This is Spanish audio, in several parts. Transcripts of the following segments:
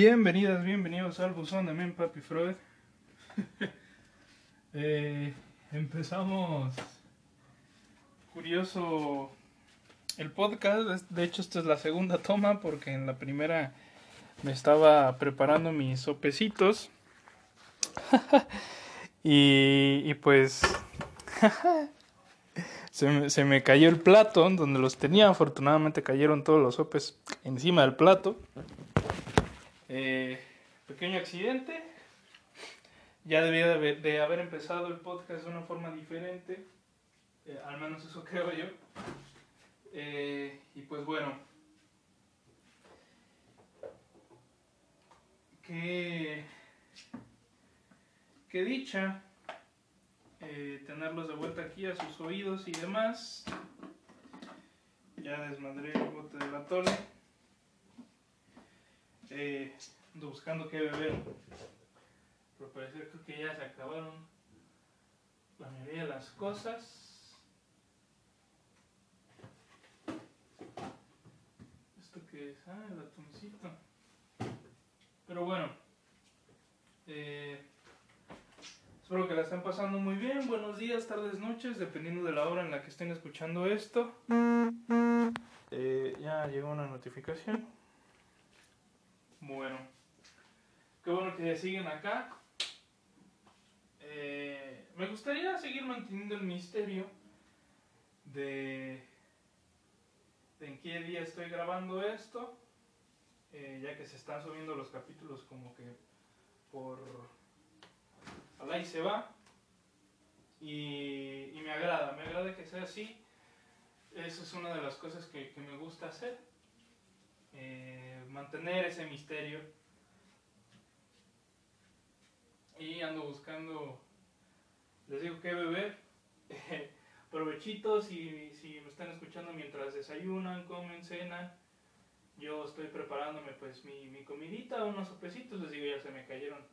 Bienvenidas, bienvenidos al buzón de Men Papi Freud. Eh, empezamos curioso el podcast. De hecho, esta es la segunda toma porque en la primera me estaba preparando mis sopecitos. y, y pues se, me, se me cayó el plato donde los tenía. Afortunadamente cayeron todos los sopes encima del plato. Eh, pequeño accidente. Ya debía de haber, empezado el podcast de una forma diferente. Eh, al menos eso creo yo. Eh, y pues bueno. Qué, dicha tenerlos de vuelta aquí a sus oídos y demás. Ya desmadré el bote de la tole. Eh, ando buscando qué beber. Pero parece que ya se acabaron la mayoría de las cosas. ¿Esto qué es? Ah, el atuncito. Pero bueno. Eh, espero que la estén pasando muy bien. Buenos días, tardes, noches, dependiendo de la hora en la que estén escuchando esto. Eh, ya llegó una notificación. Bueno, qué bueno que siguen acá. Eh, me gustaría seguir manteniendo el misterio de, en qué día estoy grabando esto, eh, ya que se están subiendo los capítulos como que por al ahí se va. Y, me agrada, me agrada que sea así. Esa es una de las cosas que me gusta hacer. Eh, mantener ese misterio. Y ando buscando, les digo que beber. Provechitos si, si me están escuchando mientras desayunan, comen, cenan. Yo estoy preparándome pues mi, mi comidita, unos sopecitos, les digo ya se me cayeron.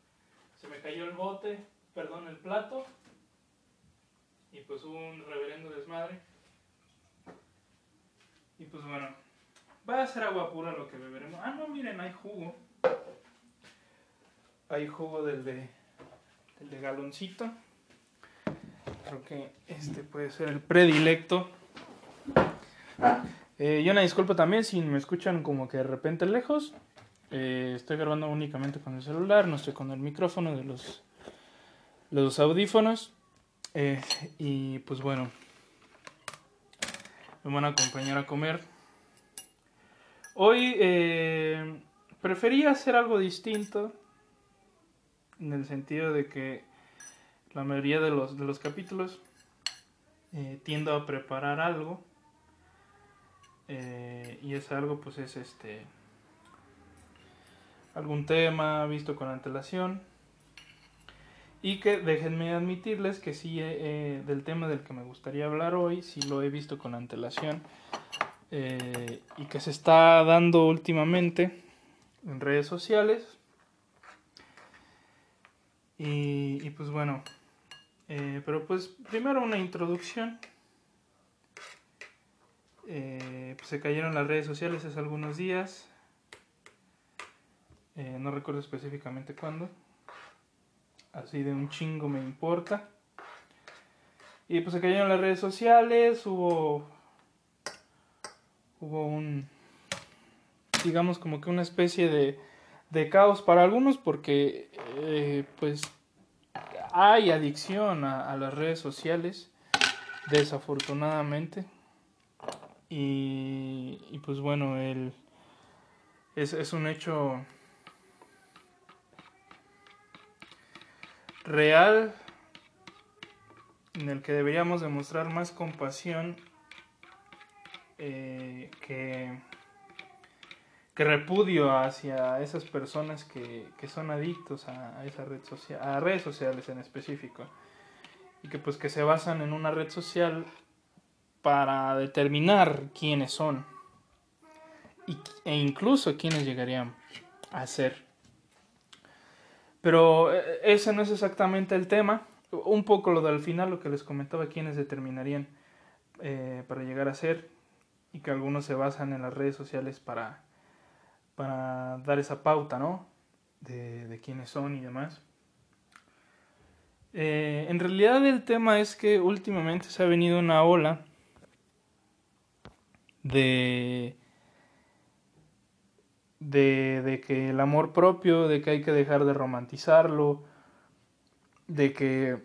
Se me cayó el bote, perdón, el plato. Y pues un reverendo desmadre. Y pues bueno, Va a ser agua pura lo que beberemos. Ah, no, miren, hay jugo. Hay jugo del de, del de galoncito. Creo que este puede ser el predilecto. Eh, y una disculpa también si me escuchan como que de repente lejos. Eh, estoy grabando únicamente con el celular, no estoy con el micrófono de los, los audífonos. Eh, y pues bueno, me van a acompañar a comer. Hoy eh, prefería hacer algo distinto en el sentido de que la mayoría de los, de los capítulos eh, tiendo a preparar algo eh, y ese algo pues es este algún tema visto con antelación y que déjenme admitirles que sí eh, del tema del que me gustaría hablar hoy sí lo he visto con antelación eh, y que se está dando últimamente en redes sociales. Y, pues bueno, eh, pero pues primero una introducción. Eh, pues se cayeron las redes sociales hace algunos días. No recuerdo específicamente cuándo. Así de un chingo me importa. Y pues se cayeron las redes sociales, hubo hubo un, digamos como que una especie de, de caos para algunos porque eh, pues hay adicción a, las redes sociales, desafortunadamente. Y, y pues bueno, el, es, es un hecho real en el que deberíamos demostrar más compasión eh, que, repudio hacia esas personas que, que son adictos a, esa red social, a redes sociales en específico, y que pues que se basan en una red social para determinar quiénes son e incluso quiénes llegarían a ser. Pero ese no es exactamente el tema. Un poco lo del final, lo que les comentaba, quiénes determinarían eh, para llegar a ser y que algunos se basan en las redes sociales para, para dar esa pauta, ¿no? de, quiénes son y demás. Eh, en realidad el tema es que últimamente se ha venido una ola de, de, de que el amor propio, de que hay que dejar de romantizarlo, de que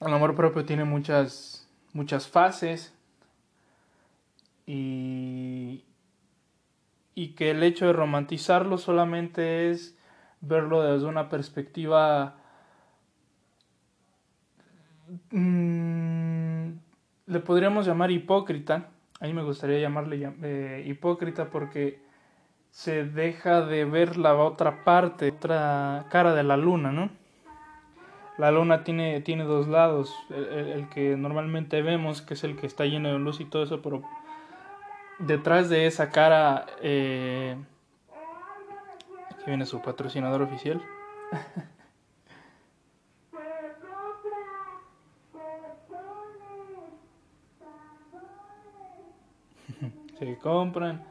el amor propio tiene muchas, muchas fases y, y que el hecho de romantizarlo solamente es verlo desde una perspectiva Mm, le podríamos llamar hipócrita. A mí me gustaría llamarle eh, hipócrita porque se deja de ver la otra parte, otra cara de la luna, ¿no? La luna tiene, tiene dos lados, el, que normalmente vemos, que es el que está lleno de luz y todo eso, pero detrás de esa cara, eh, aquí viene su patrocinador oficial. se compran.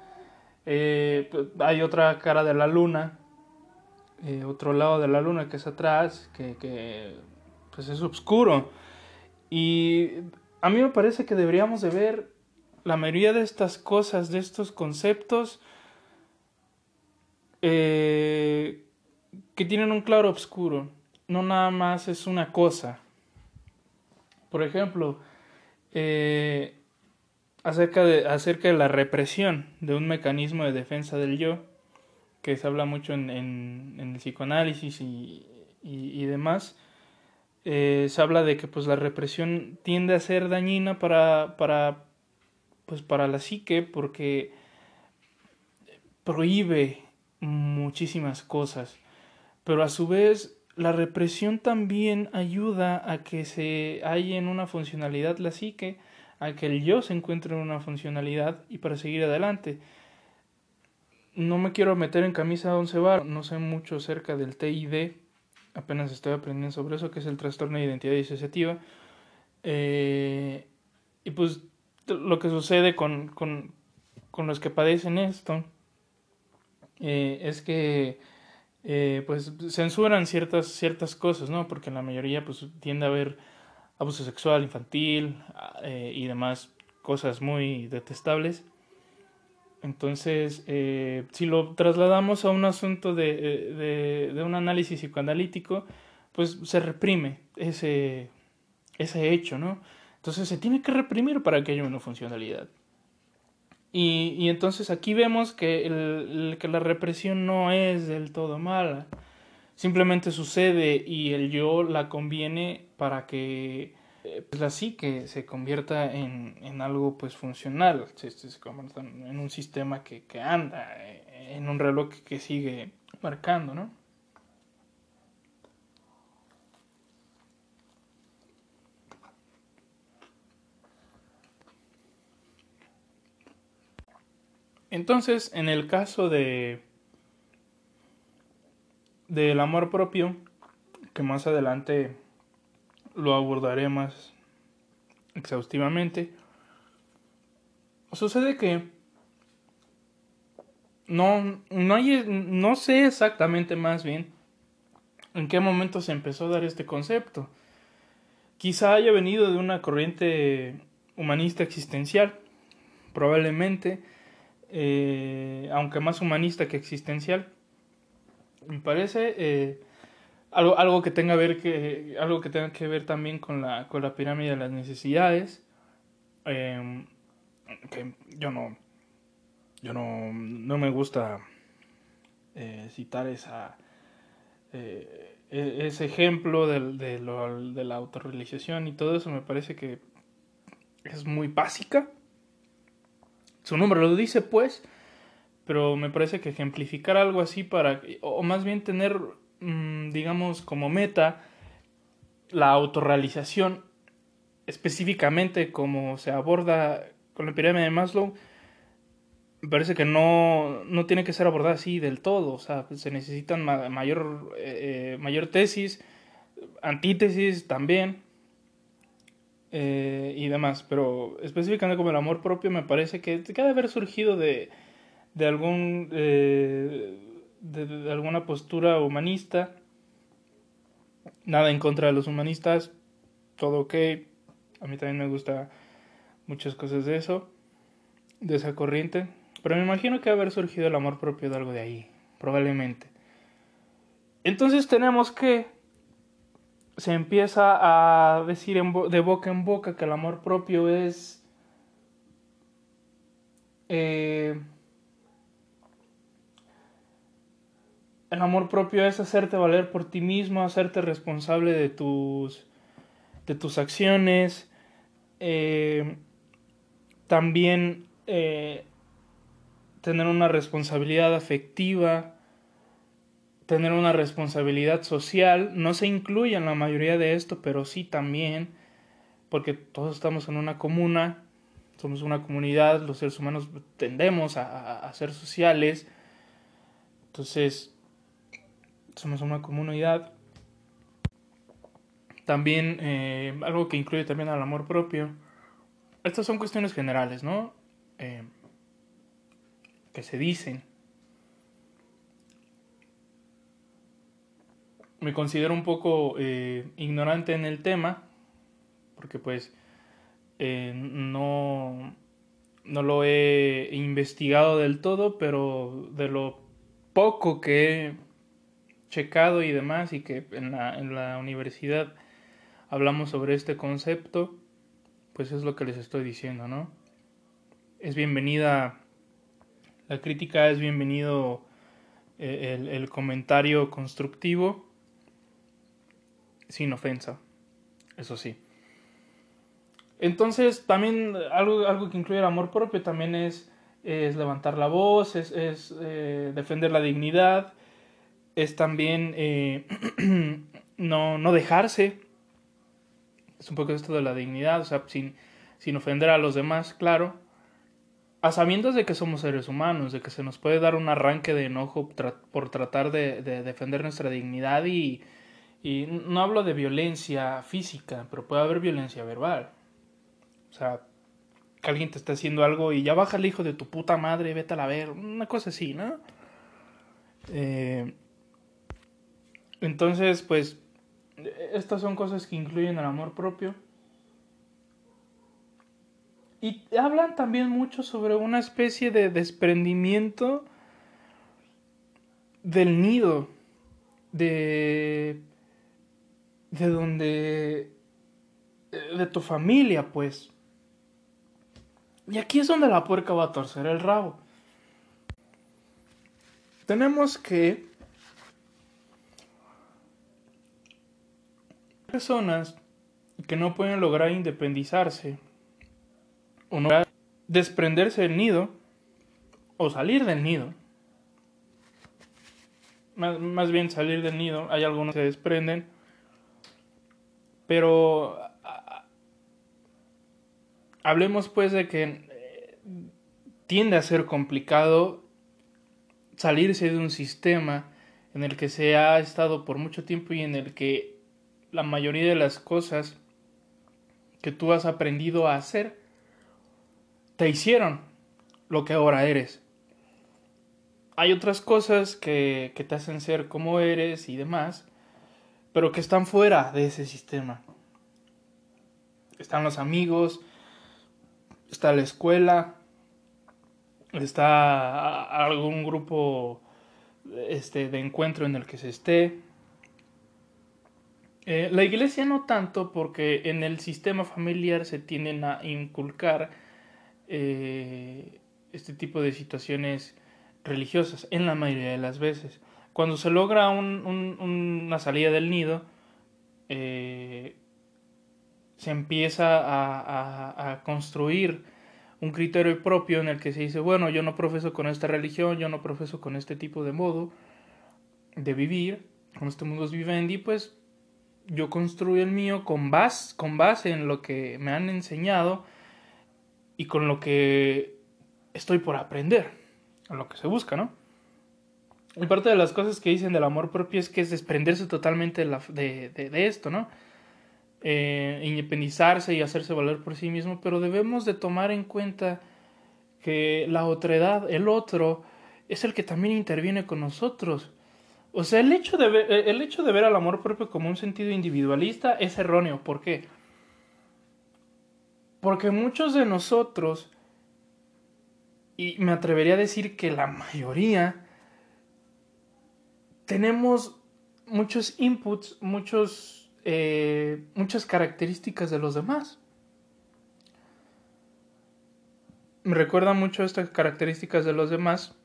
Eh, pues, hay otra cara de la luna, eh, otro lado de la luna que es atrás, que, pues es oscuro. Y a mí me parece que deberíamos de ver la mayoría de estas cosas, de estos conceptos, eh, que tienen un claro oscuro. No nada más es una cosa. Por ejemplo, acerca de, acerca de la represión de un mecanismo de defensa del yo, que se habla mucho en, en, el psicoanálisis y, y, demás, eh, se habla de que pues la represión tiende a ser dañina para, para, pues, para la psique porque prohíbe muchísimas cosas, pero a su vez la represión también ayuda a que se halle en una funcionalidad la psique a que el yo se encuentre en una funcionalidad y para seguir adelante. No me quiero meter en camisa de once bar, no sé mucho acerca del TID, apenas estoy aprendiendo sobre eso, que es el trastorno de identidad disociativa. Eh, y pues lo que sucede con, con, con los que padecen esto eh, es que eh, pues censuran ciertas, ciertas cosas, ¿no? Porque la mayoría pues tiende a ver abuso sexual infantil eh, y demás cosas muy detestables. Entonces, eh, si lo trasladamos a un asunto de, de, un análisis psicoanalítico, pues se reprime ese, ese hecho, ¿no? Entonces se tiene que reprimir para que haya una funcionalidad. Y, y entonces aquí vemos que, el, que la represión no es del todo mala simplemente sucede y el yo la conviene para que eh, pues la psique se convierta en, en algo pues funcional, se, se, convierta en un sistema que, que anda, eh, en un reloj que, sigue marcando, ¿no? Entonces, en el caso de del amor propio, que más adelante lo abordaré más exhaustivamente, sucede que no, no, hay, no sé exactamente más bien en qué momento se empezó a dar este concepto. Quizá haya venido de una corriente humanista existencial, probablemente, eh, aunque más humanista que existencial me parece eh, algo, algo, que tenga que, algo que tenga que ver también con la, con la pirámide de las necesidades. Em, que yo no, yo no, no me gusta eh, citar esa, eh, e, ese ejemplo de, de, lo, de la autorrealización y todo eso me parece que es muy básica. Su nombre lo dice, pues, pero me parece que ejemplificar algo así para, o más bien tener, mm, digamos, como meta la autorrealización, específicamente como se aborda con la pirámide de Maslow, me parece que no, no tiene que ser abordada así del todo, o sea, se necesitan mayor, eh, eh, mayor tesis, antítesis también, eh, y demás, pero específicamente como el amor propio me parece que, que debe haber surgido de, de algún, eh, de, alguna postura humanista. Nada en contra de los humanistas, todo ok. A mí también me gusta muchas cosas de eso, de esa corriente. Pero me imagino que haber surgido el amor propio de algo de ahí, probablemente. Entonces tenemos que se empieza a decir de boca en boca que el amor propio es eh, el amor propio es hacerte valer por ti mismo, hacerte responsable de tus de tus acciones, eh, también eh, tener una responsabilidad afectiva, tener una responsabilidad social. No se incluye en la mayoría de esto, pero sí también, porque todos estamos en una comuna, somos una comunidad, los seres humanos tendemos a, ser sociales, entonces somos una comunidad. También eh, algo que incluye también al amor propio. Estas son cuestiones generales, ¿no? Eh, que se dicen. Me considero un poco eh, ignorante en el tema, porque pues eh, no, no lo he investigado del todo, pero de lo poco que he checado y demás, y que en la, en la universidad hablamos sobre este concepto, pues es lo que les estoy diciendo, ¿no? Es bienvenida la crítica, es bienvenido eh, el, el comentario constructivo sin ofensa, eso sí. Entonces, también algo, algo que incluye el amor propio también es, es levantar la voz, es, eh, defender la dignidad, es también eh, no, no dejarse. Es un poco esto de la dignidad, o sea, sin, sin ofender a los demás, claro. A sabiendas de que somos seres humanos, de que se nos puede dar un arranque de enojo por tratar de defender nuestra dignidad y, y no hablo de violencia física, pero puede haber violencia verbal. O sea, que alguien te está haciendo algo y ya baja el hijo de tu puta madre, vete a la ver, una cosa así, ¿no? Eh, entonces, pues, estas son cosas que incluyen el amor propio. Y hablan también mucho sobre una especie de desprendimiento del nido, de de donde... de tu familia, pues. Y aquí es donde la puerca va a torcer el rabo. Tenemos que... Personas que no pueden lograr independizarse o no desprenderse del nido o salir del nido. Más, más bien salir del nido. Hay algunos que se desprenden pero hablemos pues de que eh, tiende a ser complicado salirse de un sistema en el que se ha estado por mucho tiempo y en el que la mayoría de las cosas que tú has aprendido a hacer te hicieron lo que ahora eres. Hay otras cosas que, que te hacen ser como eres y demás, pero que están fuera de ese sistema. Están los amigos, está la escuela, está algún grupo este, de encuentro en el que se esté. Eh, la iglesia no tanto porque en el sistema familiar se tienden a inculcar eh, este tipo de situaciones religiosas en la mayoría de las veces. Cuando se logra una salida del nido, eh, se empieza a, construir un criterio propio en el que se dice, bueno, yo no profeso con esta religión, yo no profeso con este tipo de modo de vivir, con este mundo vivendi, pues yo construyo el mío con base, con base en lo que me han enseñado y con lo que estoy por aprender, lo que se busca, ¿no? Y parte de las cosas que dicen del amor propio es que es desprenderse totalmente de, de, esto, ¿no? Eh, independizarse y hacerse valer por sí mismo, pero debemos de tomar en cuenta que la otredad, el otro, es el que también interviene con nosotros. O sea, el hecho de ver, el hecho de ver al amor propio como un sentido individualista es erróneo. ¿Por qué? Porque muchos de nosotros, y me atrevería a decir que la mayoría, tenemos muchos inputs, muchos, eh, muchas características de los demás. Me recuerda mucho estas características de los demás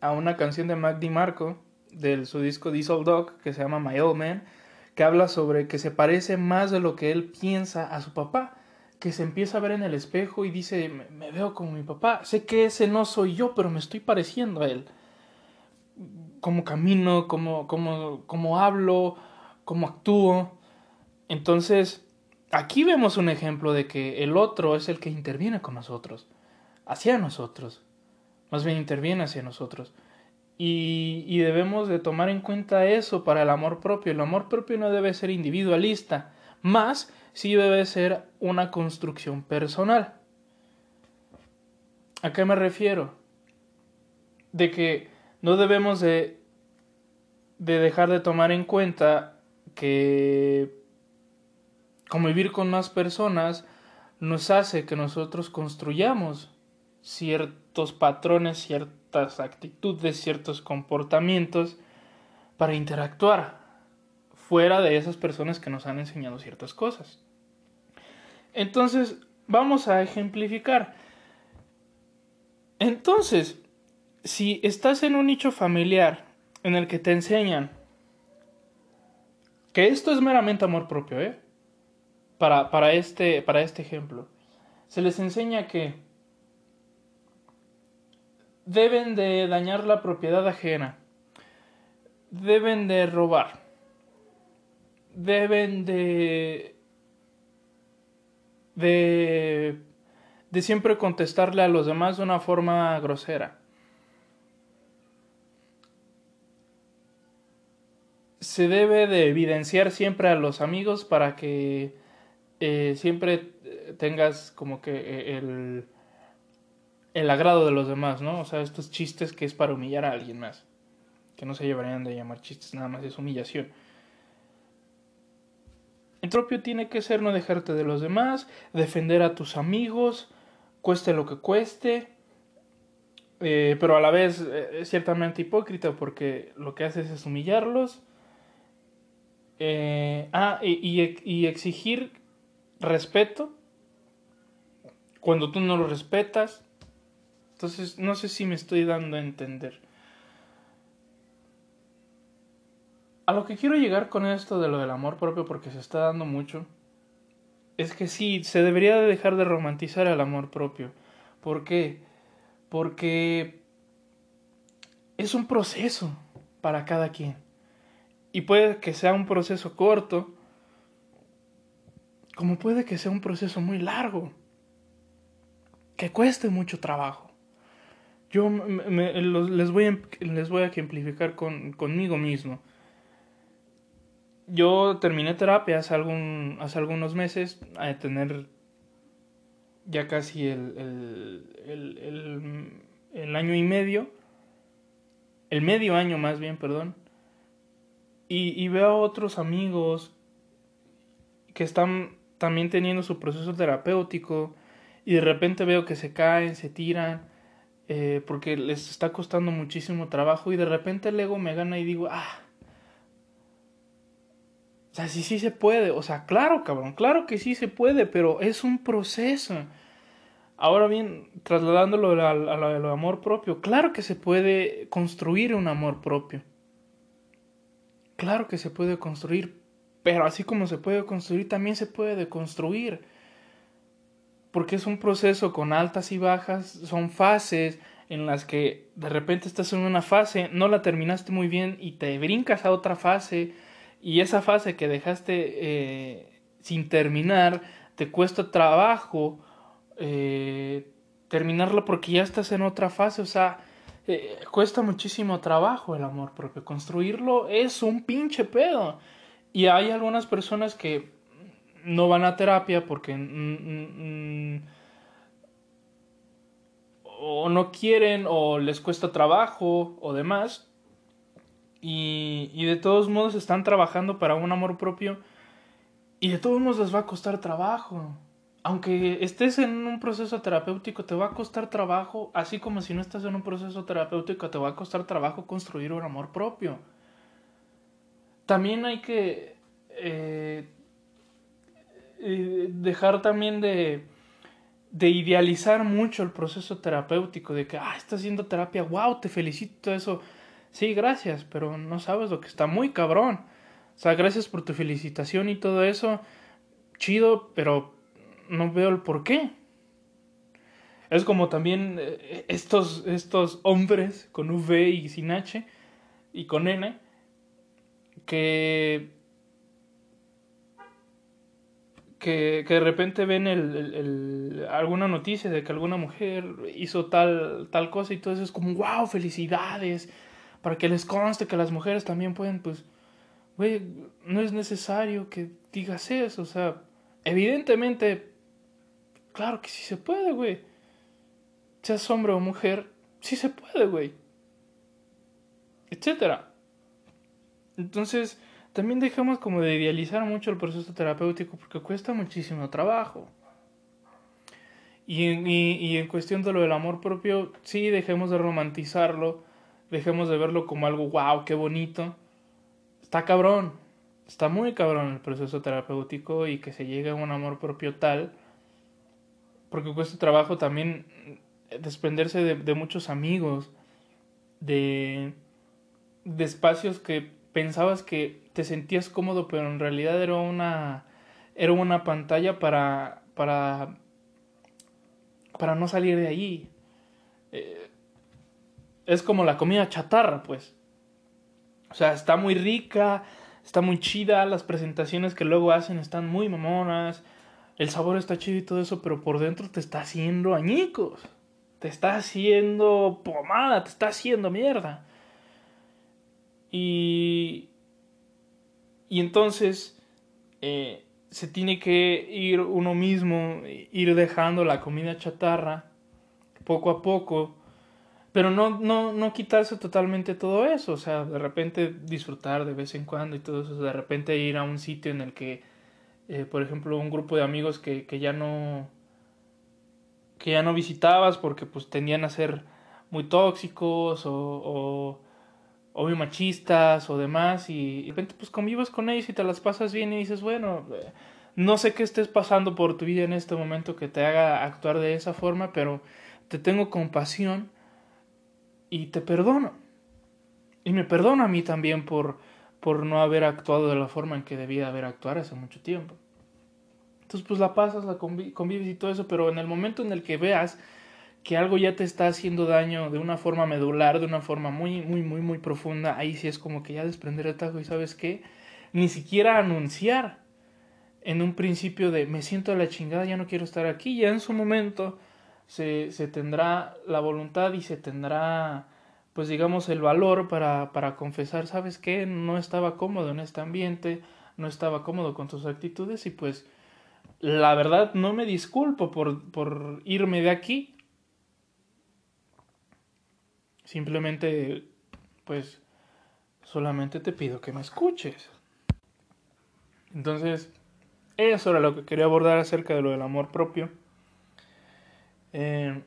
a una canción de Mac DiMarco del su disco Diesel Dog que se llama My Old Man, que habla sobre que se parece más de lo que él piensa a su papá, que se empieza a ver en el espejo y dice, me, veo como mi papá, sé que ese no soy yo, pero me estoy pareciendo a él. Como camino, como, como, como hablo, como actúo. Entonces, aquí vemos un ejemplo de que el otro es el que interviene con nosotros, hacia nosotros, más bien interviene hacia nosotros. Y, debemos de tomar en cuenta eso para el amor propio. El amor propio no debe ser individualista, más sí debe ser una construcción personal. ¿A qué me refiero? De que no debemos de, de dejar de tomar en cuenta que convivir con más personas nos hace que nosotros construyamos ciertos patrones, ciertos actitudes, ciertos comportamientos para interactuar fuera de esas personas que nos han enseñado ciertas cosas. Entonces, vamos a ejemplificar. Entonces, si estás en un nicho familiar en el que te enseñan que esto es meramente amor propio, ¿eh? Para, para, este, para este ejemplo. Se les enseña que deben de dañar la propiedad ajena, deben de robar, deben de de de siempre contestarle a los demás de una forma grosera. Se debe de evidenciar siempre a los amigos para que eh, siempre tengas como que eh, el el agrado de los demás, ¿no? O sea, estos chistes que es para humillar a alguien más. Que no se llevarían de llamar chistes, nada más es humillación. El propio tiene que ser no dejarte de los demás, defender a tus amigos, cueste lo que cueste, eh, pero a la vez eh, es ciertamente hipócrita porque lo que haces es humillarlos. Eh, ah, y, exigir respeto cuando tú no lo respetas entonces, no sé si me estoy dando a entender. A lo que quiero llegar con esto de lo del amor propio, porque se está dando mucho, es que sí, se debería dejar de romantizar el amor propio. ¿Por qué? Porque es un proceso para cada quien. Y puede que sea un proceso corto, como puede que sea un proceso muy largo, que cueste mucho trabajo. Yo les, voy a, les voy a ejemplificar con, conmigo mismo. Yo terminé terapia hace, algún, hace algunos meses, a tener ya casi el, el, el, el, año y medio, el medio año más bien, perdón, y, y veo a otros amigos que están también teniendo su proceso terapéutico y de repente veo que se caen, se tiran eh, porque les está costando muchísimo trabajo y de repente el ego me gana y digo, ah, o sea, sí, sí se puede, o sea, claro, cabrón, claro que sí se puede, pero es un proceso. Ahora bien, trasladándolo a, lo amor propio, claro que se puede construir un amor propio. Claro que se puede construir, pero así como se puede construir, también se puede deconstruir. Porque es un proceso con altas y bajas, son fases en las que de repente estás en una fase, no la terminaste muy bien y te brincas a otra fase y esa fase que dejaste eh, sin terminar te cuesta trabajo eh, terminarla porque ya estás en otra fase, o sea, eh, cuesta muchísimo trabajo el amor propio, construirlo es un pinche pedo. Y hay algunas personas que no van a terapia porque o no quieren o les cuesta trabajo o demás. Y, y de todos modos están trabajando para un amor propio y de todos modos les va a costar trabajo. Aunque estés en un proceso terapéutico, te va a costar trabajo, así como si no estás en un proceso terapéutico, te va a costar trabajo construir un amor propio. También hay que eh, eh, dejar también de, de idealizar mucho el proceso terapéutico, de que, ah, estás haciendo terapia, wow, te felicito, eso. Sí, gracias, pero no sabes lo que está muy cabrón. O sea, gracias por tu felicitación y todo eso. Chido, pero no veo el por qué. Es como también eh, estos, estos hombres con V y sin H y con N que que, de repente ven el, alguna noticia de que alguna mujer hizo tal, tal cosa y todo eso es como, wow, felicidades, para que les conste que las mujeres también pueden, pues, güey, no es necesario que digas eso, o sea, evidentemente, claro que sí se puede, güey. Seas hombre o mujer, sí se puede, güey. Etcétera. Entonces, también dejamos como de idealizar mucho el proceso terapéutico porque cuesta muchísimo trabajo. Y en, y, en cuestión de lo del amor propio, sí, dejemos de romantizarlo, dejemos de verlo como algo, wow, qué bonito. Está cabrón, está muy cabrón el proceso terapéutico y que se llegue a un amor propio tal, porque cuesta trabajo también desprenderse de, de muchos amigos, de, de espacios que pensabas que te sentías cómodo, pero en realidad era una era una pantalla para para para no salir de ahí. Eh, es como la comida chatarra, pues. O sea, está muy rica, está muy chida, las presentaciones que luego hacen están muy mamonas, el sabor está chido y todo eso, pero por dentro te está haciendo añicos, te está haciendo pomada, te está haciendo mierda. Y, y entonces eh, se tiene que ir uno mismo, ir dejando la comida chatarra poco a poco, pero no, no, no quitarse totalmente todo eso, o sea, de repente disfrutar de vez en cuando y todo eso, de repente ir a un sitio en el que, eh, por ejemplo, un grupo de amigos que, que ya no que ya no visitabas porque pues tendían a ser muy tóxicos o o muy machistas o demás y de repente pues convivas con ellos y te las pasas bien y dices, bueno, eh, no sé qué estés pasando por tu vida en este momento que te haga actuar de esa forma, pero te tengo compasión y te perdono. Y me perdono a mí también por, por no haber actuado de la forma en que debía haber actuado hace mucho tiempo. Entonces pues la pasas, la convives y todo eso, pero en el momento en el que veas que algo ya te está haciendo daño de una forma medular, de una forma muy, muy, muy, muy profunda, ahí sí es como que ya desprender el tajo y sabes qué, ni siquiera anunciar en un principio de me siento a la chingada, ya no quiero estar aquí, ya en su momento se, se tendrá la voluntad y se tendrá, pues digamos, el valor para, para confesar, sabes qué, no estaba cómodo en este ambiente, no estaba cómodo con tus actitudes y pues la verdad no me disculpo por, por irme de aquí, Simplemente, pues, solamente te pido que me escuches. Entonces, eso era lo que quería abordar acerca de lo del amor propio. Eh,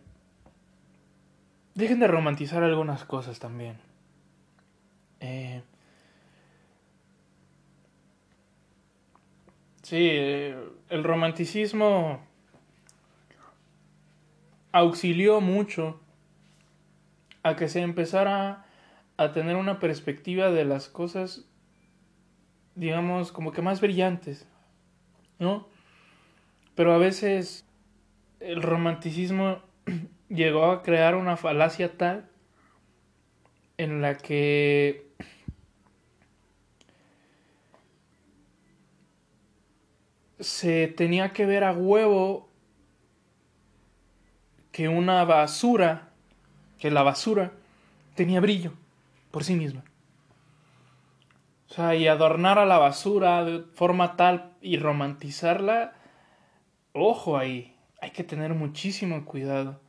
dejen de romantizar algunas cosas también. Eh, sí, eh, el romanticismo auxilió mucho a que se empezara a tener una perspectiva de las cosas, digamos, como que más brillantes, ¿no? Pero a veces el romanticismo llegó a crear una falacia tal en la que se tenía que ver a huevo que una basura que la basura tenía brillo por sí misma. O sea, y adornar a la basura de forma tal y romantizarla, ojo ahí, hay que tener muchísimo cuidado.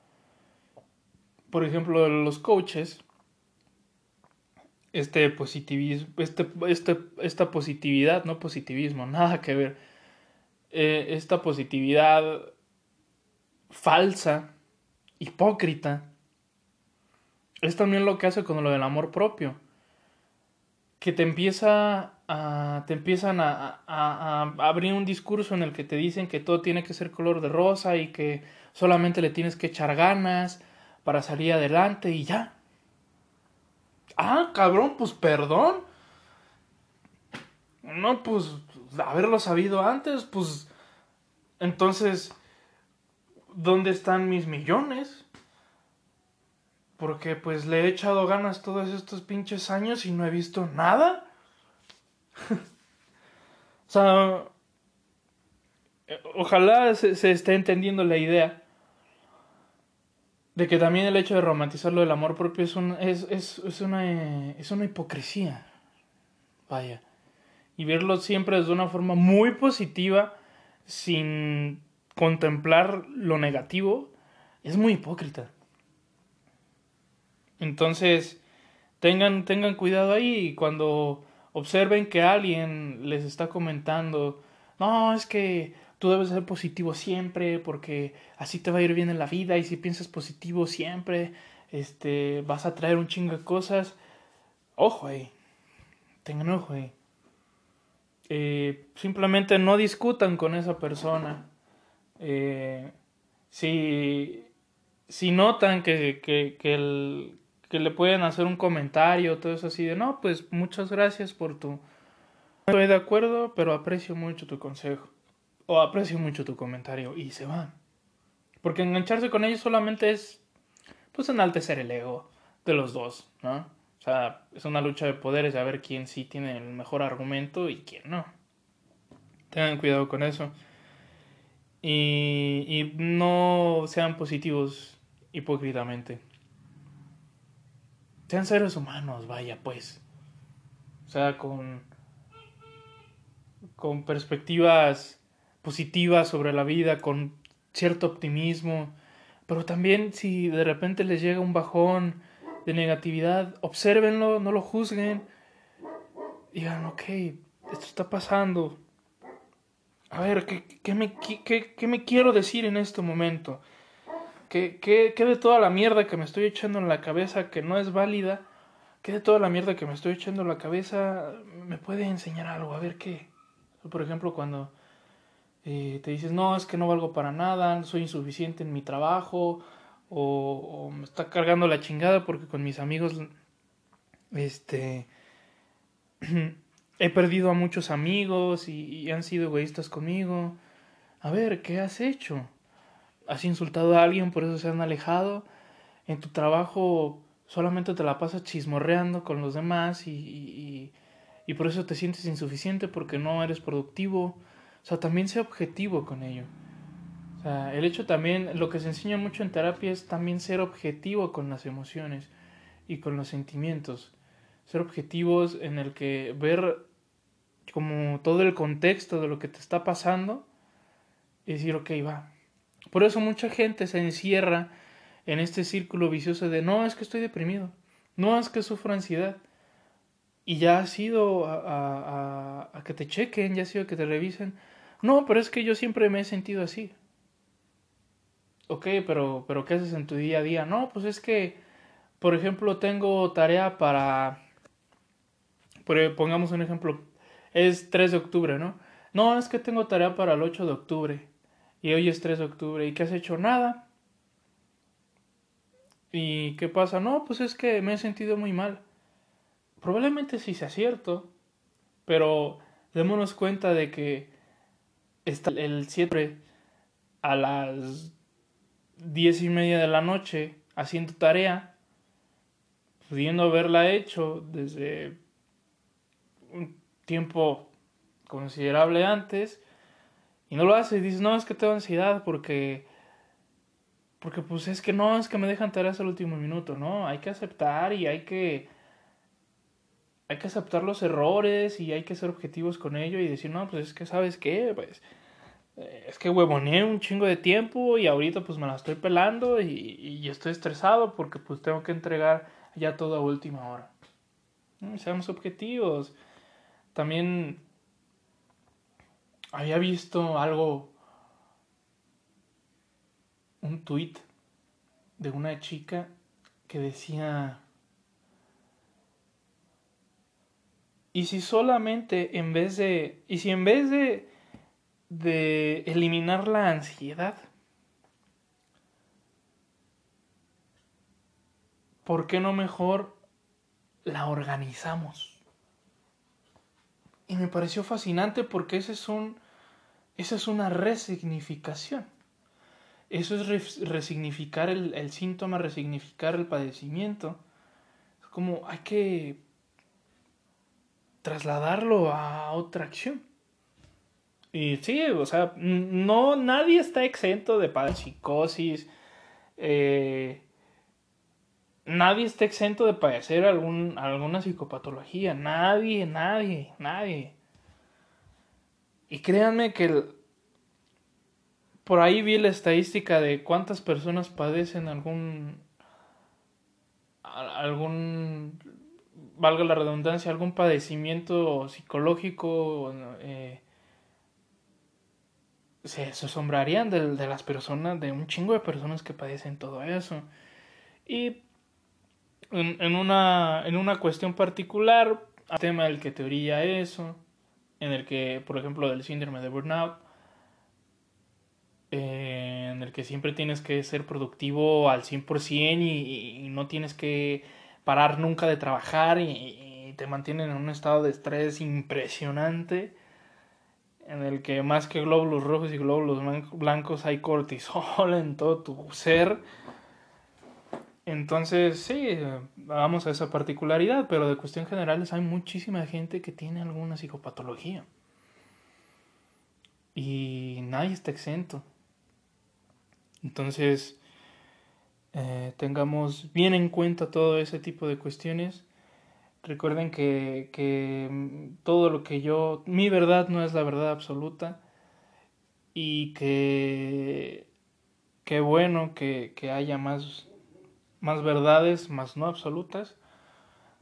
Por ejemplo, los coaches, este positivismo, este, este, esta positividad, no positivismo, nada que ver, eh, esta positividad falsa, hipócrita, es también lo que hace con lo del amor propio, que te empieza te empiezan a, a abrir un discurso en el que te dicen que todo tiene que ser color de rosa y que solamente le tienes que echar ganas para salir adelante y ya. Ah, cabrón, pues perdón. No, pues haberlo sabido antes, pues entonces, ¿dónde están mis millones? Porque pues le he echado ganas todos estos pinches años y no he visto nada. o sea, ojalá se, se esté entendiendo la idea de que también el hecho de romantizar lo del amor propio es, un, es, es, es, una, es una hipocresía. Vaya. Y verlo siempre desde una forma muy positiva, sin contemplar lo negativo, es muy hipócrita. Entonces, tengan, tengan cuidado ahí y cuando observen que alguien les está comentando, no, es que tú debes ser positivo siempre porque así te va a ir bien en la vida y si piensas positivo siempre, este, vas a traer un chingo de cosas. Ojo ahí, tengan ojo ahí. Eh, simplemente no discutan con esa persona. Eh, si, si notan que, que, que, le pueden hacer un comentario, todo eso así de, no, pues muchas gracias por tu... Estoy de acuerdo, pero aprecio mucho tu consejo o aprecio mucho tu comentario y se van. Porque engancharse con ellos solamente es, pues, enaltecer el ego de los dos, ¿no? O sea, es una lucha de poderes de a ver quién sí tiene el mejor argumento y quién no. Tengan cuidado con eso. Y, y no sean positivos hipócritamente. Sean seres humanos, vaya pues. O sea, con, con perspectivas positiva sobre la vida, con cierto optimismo, pero también si de repente les llega un bajón de negatividad, obsérvenlo, no lo juzguen, digan, ok, esto está pasando. A ver, ¿qué, qué, me, qué, qué me, quiero decir en este momento? ¿Qué, ¿Qué, de toda la mierda que me estoy echando en la cabeza que no es válida? ¿Qué de toda la mierda que me estoy echando en la cabeza me puede enseñar algo? A ver qué. Por ejemplo, cuando eh, te dices, no, es que no valgo para nada, soy insuficiente en mi trabajo, o, me está cargando la chingada porque con mis amigos, este, he perdido a muchos amigos y, han sido egoístas conmigo. A ver, ¿qué has hecho? ¿Has insultado a alguien, por eso se han alejado? En tu trabajo solamente te la pasas chismorreando con los demás y, y, y por eso te sientes insuficiente porque no eres productivo o sea, también sea objetivo con ello. O sea, el hecho también, lo que se enseña mucho en terapia es también ser objetivo con las emociones y con los sentimientos. Ser objetivos en el que ver como todo el contexto de lo que te está pasando y decir, ok, va. Por eso mucha gente se encierra en este círculo vicioso de, no, es que estoy deprimido, no, es que sufro ansiedad. Y ya ha sido a, a, a, que te chequen, ya ha sido a que te revisen. No, pero es que yo siempre me he sentido así. Ok, pero, pero ¿qué haces en tu día a día? No, pues es que, por ejemplo, tengo tarea para... Pongamos un ejemplo, es 3 de octubre, ¿no? No, es que tengo tarea para el 8 de octubre. Y hoy es 3 de octubre. ¿Y qué has hecho? Nada. ¿Y qué pasa? No, pues es que me he sentido muy mal. Probablemente sí sea cierto. Pero démonos cuenta de que está el 7 a las diez y media de la noche haciendo tarea, pudiendo haberla hecho desde un tiempo considerable antes, y no lo hace, y dices, no, es que tengo ansiedad porque, porque pues es que no, es que me dejan tareas al último minuto, no, hay que aceptar y hay que hay que aceptar los errores y hay que ser objetivos con ello y decir, no, pues es que sabes qué, pues eh, es que huevoneé un chingo de tiempo y ahorita pues me la estoy pelando y, y estoy estresado porque pues tengo que entregar ya todo a última hora. Seamos objetivos. También había visto algo, un tweet de una chica que decía, y si solamente en vez de, y si en vez de, de eliminar la ansiedad, ¿por qué no mejor la organizamos? Y me pareció fascinante porque ese es un, esa es una resignificación. Eso es resignificar el, el, síntoma, resignificar el padecimiento. Es como hay que trasladarlo a otra acción. Y sí, o sea, no, nadie está exento de psicosis. Eh, nadie está exento de padecer algún, alguna psicopatología. Nadie, nadie, nadie. Y créanme que por ahí vi la estadística de cuántas personas padecen algún algún valga la redundancia algún padecimiento psicológico eh, se, asombrarían de, las personas de un chingo de personas que padecen todo eso. Y en, una en una cuestión particular tema del que teoría eso en el que por ejemplo del síndrome de burnout eh, en el que siempre tienes que ser productivo al 100% y, y no tienes que parar nunca de trabajar y, te mantienen en un estado de estrés impresionante en el que más que glóbulos rojos y glóbulos blancos hay cortisol en todo tu ser. Entonces, sí, vamos a esa particularidad, pero de cuestión general hay muchísima gente que tiene alguna psicopatología. Y nadie está exento. Entonces, eh, tengamos bien en cuenta todo ese tipo de cuestiones. Recuerden que, que mm, todo lo que yo, mi verdad no es la verdad absoluta y que qué bueno que, que haya más, más verdades, más no absolutas.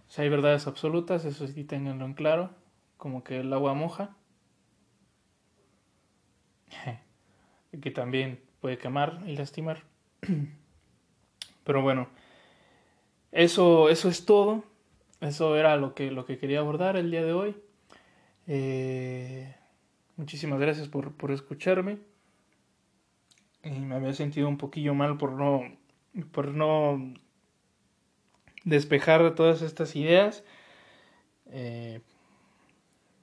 Si hay verdades absolutas, eso sí tenganlo en claro, como que el agua moja. que también puede quemar y lastimar. Pero bueno, eso, eso es todo. Eso era lo que, lo que quería abordar el día de hoy. Eh, muchísimas gracias por, por escucharme. Y me había sentido un poquillo mal por no, por no despejar todas estas ideas. Eh,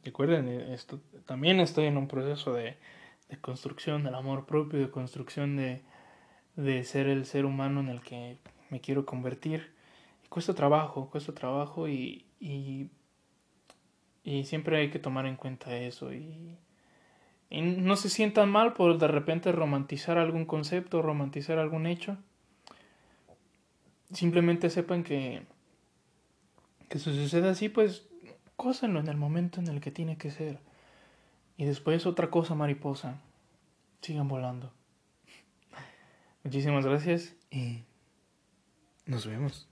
recuerden, esto, también estoy en un proceso de, de construcción del amor propio, de construcción de, de ser el ser humano en el que me quiero convertir. Y cuesta trabajo, cuesta trabajo y, y, siempre hay que tomar en cuenta eso. Y, y, no se sientan mal por de repente romantizar algún concepto, romantizar algún hecho. Simplemente sepan que, que si sucede así, pues cósenlo en el momento en el que tiene que ser. Y después otra cosa mariposa. Sigan volando. Muchísimas gracias y nos vemos.